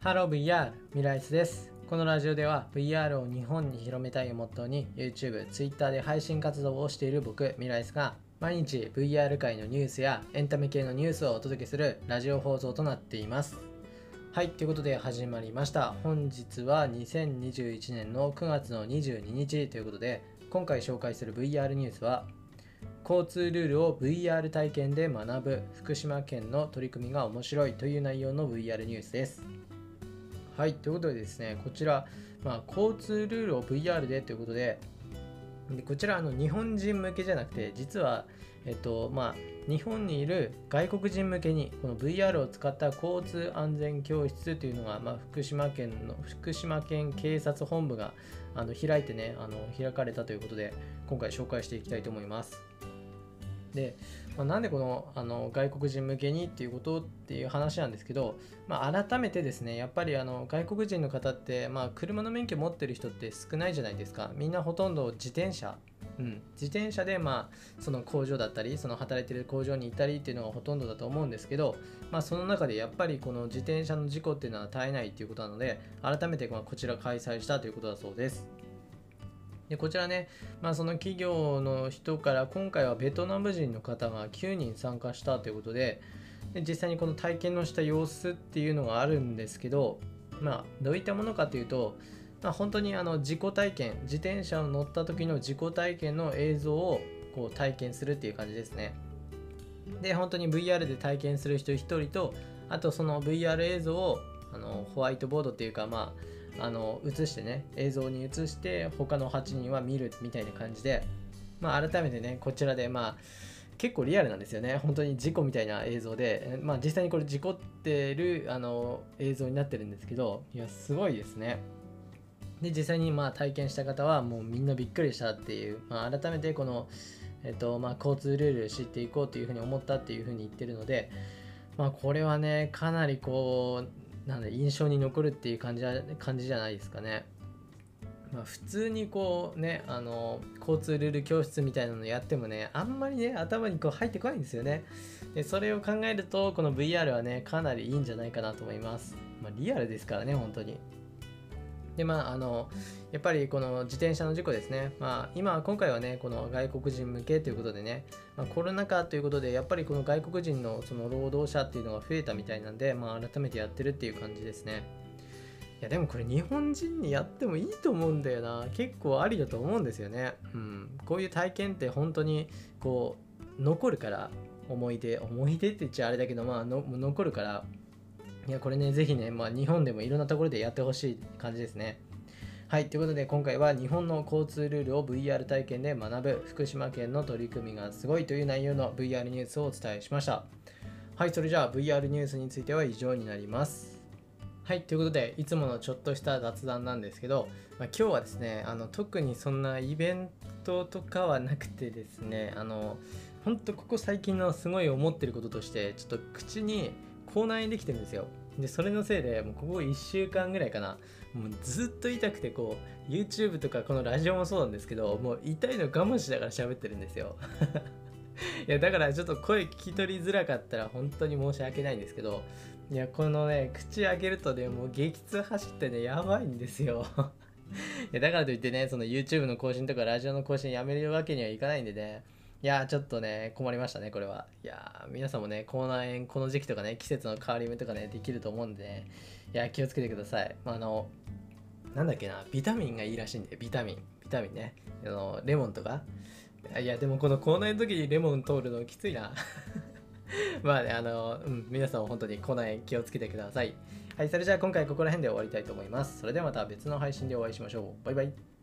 ハロー VR ミライスです。このラジオでは VR を日本に広めたいをモットーに YouTube、Twitter で配信活動をしている僕ミライスが毎日 VR 界のニュースやエンタメ系のニュースをお届けするラジオ放送となっています。はいということで始まりました。本日は2021年の9月の22日ということで今回紹介する VR ニュースは交通ルールを VR 体験で学ぶ福島県の取り組みが面白いという内容の VR ニュースです。はいということでですねこちら、まあ、交通ルールを VR でということででこちらあの日本人向けじゃなくて実はえっとまあ日本にいる外国人向けにこの VR を使った交通安全教室というのが、まあ、福島県の福島県警察本部があの開いてねあの開かれたということで今回紹介していきたいと思います。で、まあ、なんでこのあの外国人向けにっていうことっていう話なんですけど、まあ、改めてですねやっぱりあの外国人の方って、まあ、車の免許持ってる人って少ないじゃないですか。みんなほとんど自転車。うん、自転車で、まあ、その工場だったりその働いてる工場にいたりっていうのがほとんどだと思うんですけど、まあ、その中でやっぱりこの自転車の事故っていうのは絶えないっていうことなので改めてこちら開催したということだそうです。でこちらね、まあ、その企業の人から今回はベトナム人の方が9人参加したということでで実際にこの体験のした様子っていうのがあるんですけど、まあ、どういったものかというと、まあ、本当にあの自己体験自転車を乗った時の自己体験の映像をこう体験するっていう感じですね。で本当に VR で体験する人1人とあとその VR 映像をあのホワイトボードっていうかまああの映してね映像に映して他の8人は見るみたいな感じで、まあ、改めてねこちらでまあ結構リアルなんですよね。本当に事故みたいな映像で、まあ、実際にこれ事故ってるあの映像になってるんですけどいやすごいですね。で実際にまあ体験した方はもうみんなびっくりしたっていう、まあ、改めてこの、えっとまあ、交通ルール知っていこうというふうに思ったっていうふうに言ってるので、まあ、これはねかなりこうなんだ印象に残るっていう感じ感じじゃないですかね。まあ、普通にこうねあの交通ルール教室みたいなのやってもねあんまりね頭にこう入ってこないんですよね。でそれを考えるとこの VR はねかなりいいんじゃないかなと思います、まあ、リアルですからね本当に。でまああのやっぱりこの自転車の事故ですね、まあ、今今回はねこの外国人向けということでね、まあ、コロナ禍ということでやっぱりこの外国人のその労働者っていうのが増えたみたいなんで、まあ、改めてやってるっていう感じですね。いやでもこれ日本人にやってもいいと思うんだよな。結構ありだと思うんですよね、うん、こういう体験って本当にこう残るから思い出思い出って言っちゃあれだけどまあ残るからいや、これね、ぜひね、まあ、日本でもいろんなところでやってほしい感じですね。はい、ということで今回は日本の交通ルールを VR 体験で学ぶ福島県の取り組みがすごいという内容の VR ニュースをお伝えしました。はい、それじゃあ VR ニュースについては以上になります。はい、ということでいつものちょっとした雑談なんですけど、まあ、今日はですねあの特にそんなイベントとかはなくてですねあの本当ここ最近のすごい思ってることとしてちょっと口に口内炎できてるんですよ。でそれのせいでもうここ1週間ぐらいかな。もうずっと痛くてこう YouTube とかこのラジオもそうなんですけどもう痛いの我慢しながら喋ってるんですよ。いやだからちょっと声聞き取りづらかったら本当に申し訳ないんですけどいやこのね口開けるとねもう激痛走ってねやばいんですよ。いやだからといってねその YouTube の更新とかラジオの更新やめるわけにはいかないんでね。いやちょっとね、困りましたね、これは。いや皆さんもね、口内炎、この時期とかね、季節の変わり目とかね、できると思うんでね、いや、気をつけてください。まあ、あの、なんだっけな、ビタミンがいいらしいんで、ビタミン、ビタミンね。あの、レモンとか。いや、でもこの口内の時にレモン通るのきついな。まあね、あの、うん、皆さんも本当に口内炎気をつけてください。はい、それじゃあ今回ここら辺で終わりたいと思います。それではまた別の配信でお会いしましょう。バイバイ。